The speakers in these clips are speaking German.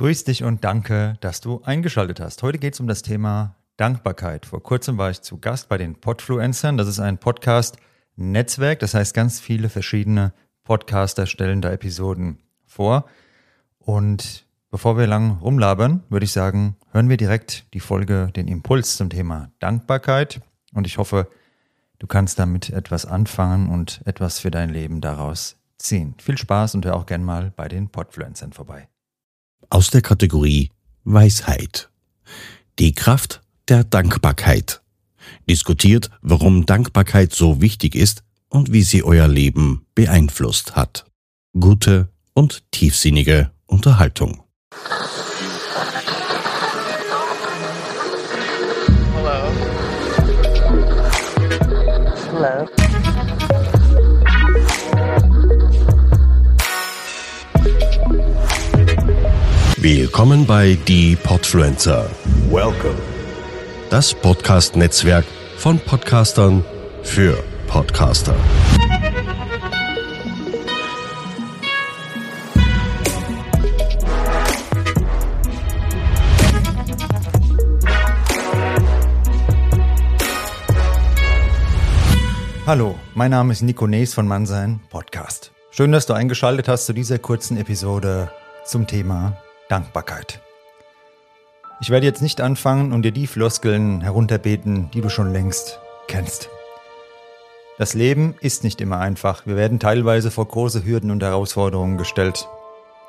Grüß dich und danke, dass du eingeschaltet hast. Heute geht es um das Thema Dankbarkeit. Vor kurzem war ich zu Gast bei den Podfluencern. Das ist ein Podcast-Netzwerk. Das heißt, ganz viele verschiedene Podcaster stellen da Episoden vor. Und bevor wir lang rumlabern, würde ich sagen, hören wir direkt die Folge, den Impuls zum Thema Dankbarkeit. Und ich hoffe, du kannst damit etwas anfangen und etwas für dein Leben daraus ziehen. Viel Spaß und hör auch gern mal bei den Podfluencern vorbei aus der Kategorie Weisheit. Die Kraft der Dankbarkeit. Diskutiert, warum Dankbarkeit so wichtig ist und wie sie euer Leben beeinflusst hat. Gute und tiefsinnige Unterhaltung. Hello. Hello. Willkommen bei Die Podfluencer. Welcome. Das Podcast-Netzwerk von Podcastern für Podcaster. Hallo, mein Name ist Nico Nees von Mannsein Podcast. Schön, dass du eingeschaltet hast zu dieser kurzen Episode zum Thema Dankbarkeit. Ich werde jetzt nicht anfangen und dir die Floskeln herunterbeten, die du schon längst kennst. Das Leben ist nicht immer einfach. Wir werden teilweise vor große Hürden und Herausforderungen gestellt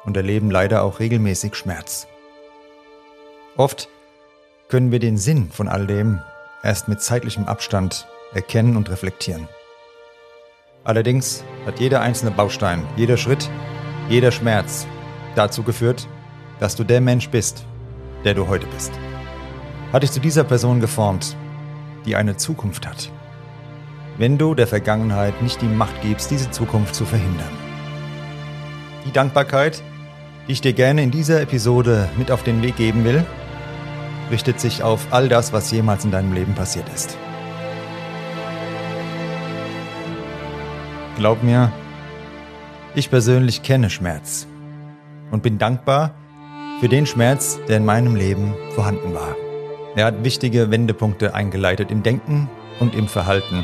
und erleben leider auch regelmäßig Schmerz. Oft können wir den Sinn von all dem erst mit zeitlichem Abstand erkennen und reflektieren. Allerdings hat jeder einzelne Baustein, jeder Schritt, jeder Schmerz dazu geführt, dass du der Mensch bist, der du heute bist. Hat dich zu dieser Person geformt, die eine Zukunft hat. Wenn du der Vergangenheit nicht die Macht gibst, diese Zukunft zu verhindern. Die Dankbarkeit, die ich dir gerne in dieser Episode mit auf den Weg geben will, richtet sich auf all das, was jemals in deinem Leben passiert ist. Glaub mir, ich persönlich kenne Schmerz und bin dankbar, für den Schmerz, der in meinem Leben vorhanden war. Er hat wichtige Wendepunkte eingeleitet im Denken und im Verhalten.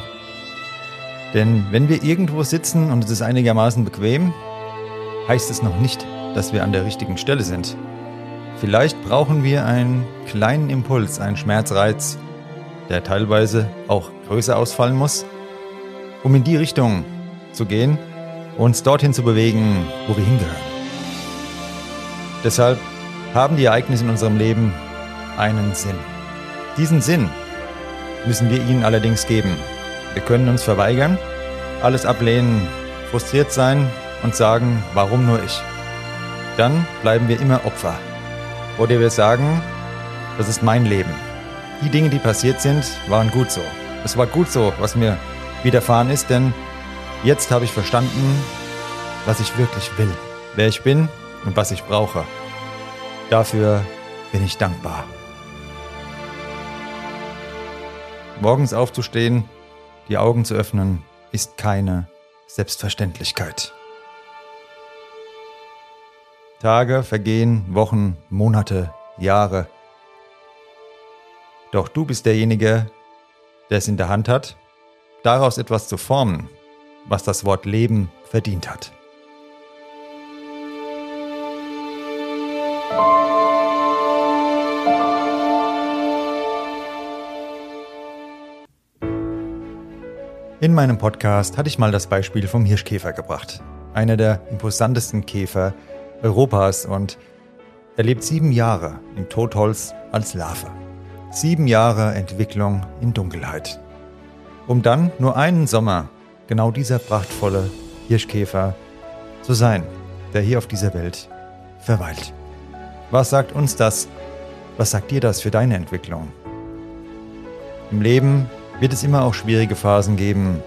Denn wenn wir irgendwo sitzen und es ist einigermaßen bequem, heißt es noch nicht, dass wir an der richtigen Stelle sind. Vielleicht brauchen wir einen kleinen Impuls, einen Schmerzreiz, der teilweise auch größer ausfallen muss, um in die Richtung zu gehen, uns dorthin zu bewegen, wo wir hingehören. Deshalb haben die Ereignisse in unserem Leben einen Sinn. Diesen Sinn müssen wir ihnen allerdings geben. Wir können uns verweigern, alles ablehnen, frustriert sein und sagen, warum nur ich? Dann bleiben wir immer Opfer. Oder wir sagen, das ist mein Leben. Die Dinge, die passiert sind, waren gut so. Es war gut so, was mir widerfahren ist, denn jetzt habe ich verstanden, was ich wirklich will, wer ich bin und was ich brauche. Dafür bin ich dankbar. Morgens aufzustehen, die Augen zu öffnen, ist keine Selbstverständlichkeit. Tage vergehen, Wochen, Monate, Jahre. Doch du bist derjenige, der es in der Hand hat, daraus etwas zu formen, was das Wort Leben verdient hat. In meinem Podcast hatte ich mal das Beispiel vom Hirschkäfer gebracht. Einer der imposantesten Käfer Europas und er lebt sieben Jahre im Totholz als Larve. Sieben Jahre Entwicklung in Dunkelheit. Um dann nur einen Sommer genau dieser prachtvolle Hirschkäfer zu sein, der hier auf dieser Welt verweilt. Was sagt uns das Was sagt dir das für deine Entwicklung? Im Leben wird es immer auch schwierige Phasen geben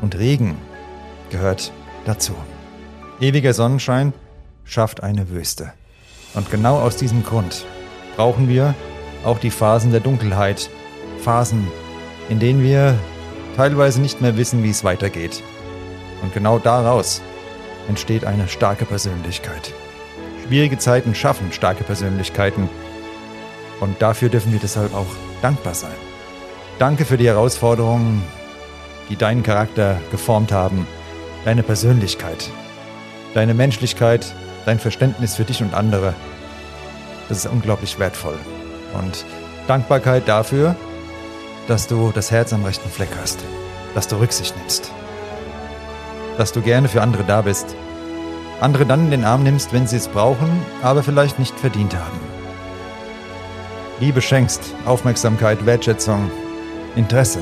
und Regen gehört dazu. Ewiger Sonnenschein schafft eine Wüste. Und genau aus diesem Grund brauchen wir auch die Phasen der Dunkelheit, Phasen, in denen wir teilweise nicht mehr wissen, wie es weitergeht. Und genau daraus entsteht eine starke Persönlichkeit. Schwierige Zeiten schaffen starke Persönlichkeiten. Und dafür dürfen wir deshalb auch dankbar sein. Danke für die Herausforderungen, die deinen Charakter geformt haben, deine Persönlichkeit, deine Menschlichkeit, dein Verständnis für dich und andere. Das ist unglaublich wertvoll. Und Dankbarkeit dafür, dass du das Herz am rechten Fleck hast, dass du Rücksicht nimmst, dass du gerne für andere da bist, andere dann in den Arm nimmst, wenn sie es brauchen, aber vielleicht nicht verdient haben. Liebe schenkst, Aufmerksamkeit, Wertschätzung, Interesse,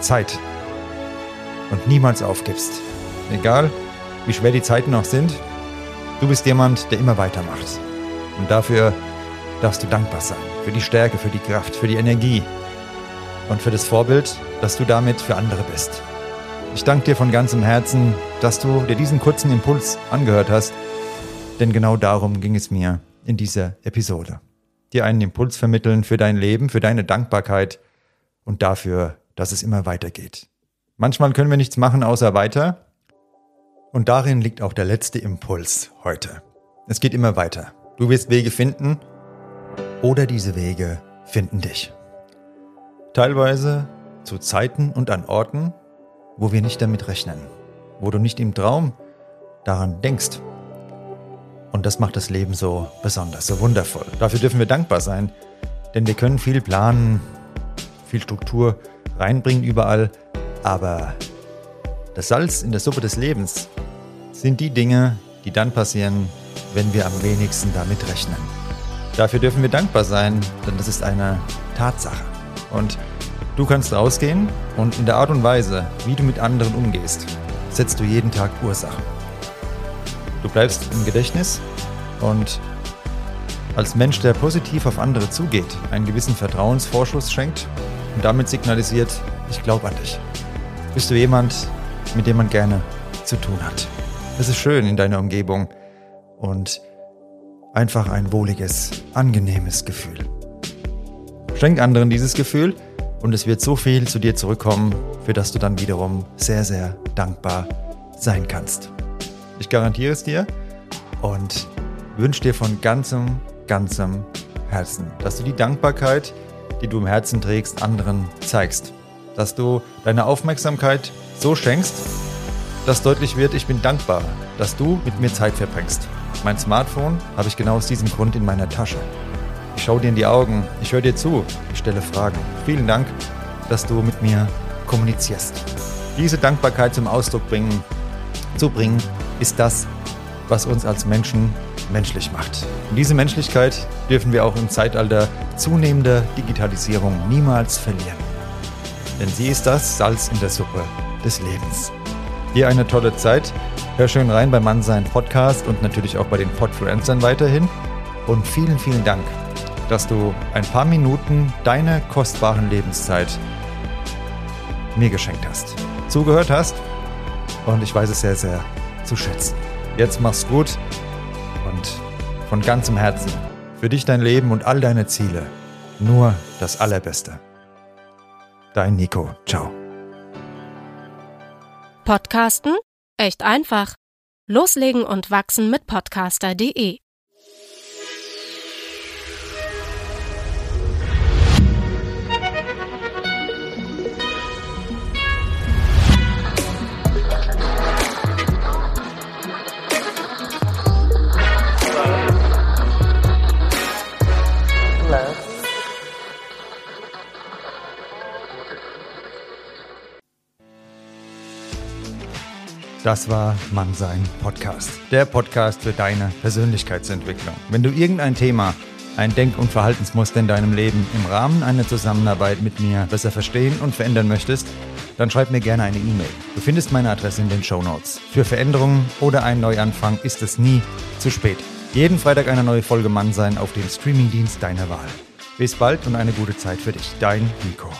Zeit und niemals aufgibst. Egal, wie schwer die Zeiten auch sind, du bist jemand, der immer weitermacht. Und dafür darfst du dankbar sein. Für die Stärke, für die Kraft, für die Energie und für das Vorbild, dass du damit für andere bist. Ich danke dir von ganzem Herzen, dass du dir diesen kurzen Impuls angehört hast, denn genau darum ging es mir in dieser Episode. Dir einen Impuls vermitteln für dein Leben, für deine Dankbarkeit und dafür, dass es immer weitergeht. Manchmal können wir nichts machen außer weiter. Und darin liegt auch der letzte Impuls heute. Es geht immer weiter. Du wirst Wege finden oder diese Wege finden dich. Teilweise zu Zeiten und an Orten, wo wir nicht damit rechnen, wo du nicht im Traum daran denkst. Und das macht das Leben so besonders, so wundervoll. Dafür dürfen wir dankbar sein, denn wir können viel planen, viel Struktur reinbringen überall, aber das Salz in der Suppe des Lebens sind die Dinge, die dann passieren, wenn wir am wenigsten damit rechnen. Dafür dürfen wir dankbar sein, denn das ist eine Tatsache. Und du kannst rausgehen und in der Art und Weise, wie du mit anderen umgehst, setzt du jeden Tag Ursachen. Du bleibst im Gedächtnis und als Mensch, der positiv auf andere zugeht, einen gewissen Vertrauensvorschuss schenkt und damit signalisiert, ich glaube an dich. Bist du jemand, mit dem man gerne zu tun hat. Es ist schön in deiner Umgebung und einfach ein wohliges, angenehmes Gefühl. Schenk anderen dieses Gefühl und es wird so viel zu dir zurückkommen, für das du dann wiederum sehr, sehr dankbar sein kannst. Ich garantiere es dir und wünsche dir von ganzem, ganzem Herzen, dass du die Dankbarkeit, die du im Herzen trägst, anderen zeigst. Dass du deine Aufmerksamkeit so schenkst, dass deutlich wird, ich bin dankbar, dass du mit mir Zeit verbringst. Mein Smartphone habe ich genau aus diesem Grund in meiner Tasche. Ich schaue dir in die Augen, ich höre dir zu, ich stelle Fragen. Vielen Dank, dass du mit mir kommunizierst. Diese Dankbarkeit zum Ausdruck bringen, zu bringen, ist das, was uns als Menschen menschlich macht. Und diese Menschlichkeit dürfen wir auch im Zeitalter zunehmender Digitalisierung niemals verlieren. Denn sie ist das Salz in der Suppe des Lebens. Dir eine tolle Zeit. Hör schön rein beim Mannsein Podcast und natürlich auch bei den Podfluencern weiterhin. Und vielen, vielen Dank, dass du ein paar Minuten deiner kostbaren Lebenszeit mir geschenkt hast. Zugehört hast und ich weiß es sehr, sehr zu schätzen. Jetzt mach's gut und von ganzem Herzen für dich dein Leben und all deine Ziele nur das Allerbeste. Dein Nico. Ciao. Podcasten? Echt einfach. Loslegen und wachsen mit podcaster.de Das war Mannsein Podcast. Der Podcast für deine Persönlichkeitsentwicklung. Wenn du irgendein Thema, ein Denk- und Verhaltensmuster in deinem Leben im Rahmen einer Zusammenarbeit mit mir besser verstehen und verändern möchtest, dann schreib mir gerne eine E-Mail. Du findest meine Adresse in den Show Notes. Für Veränderungen oder einen Neuanfang ist es nie zu spät. Jeden Freitag eine neue Folge Mann sein auf dem Streamingdienst deiner Wahl. Bis bald und eine gute Zeit für dich. Dein Nico.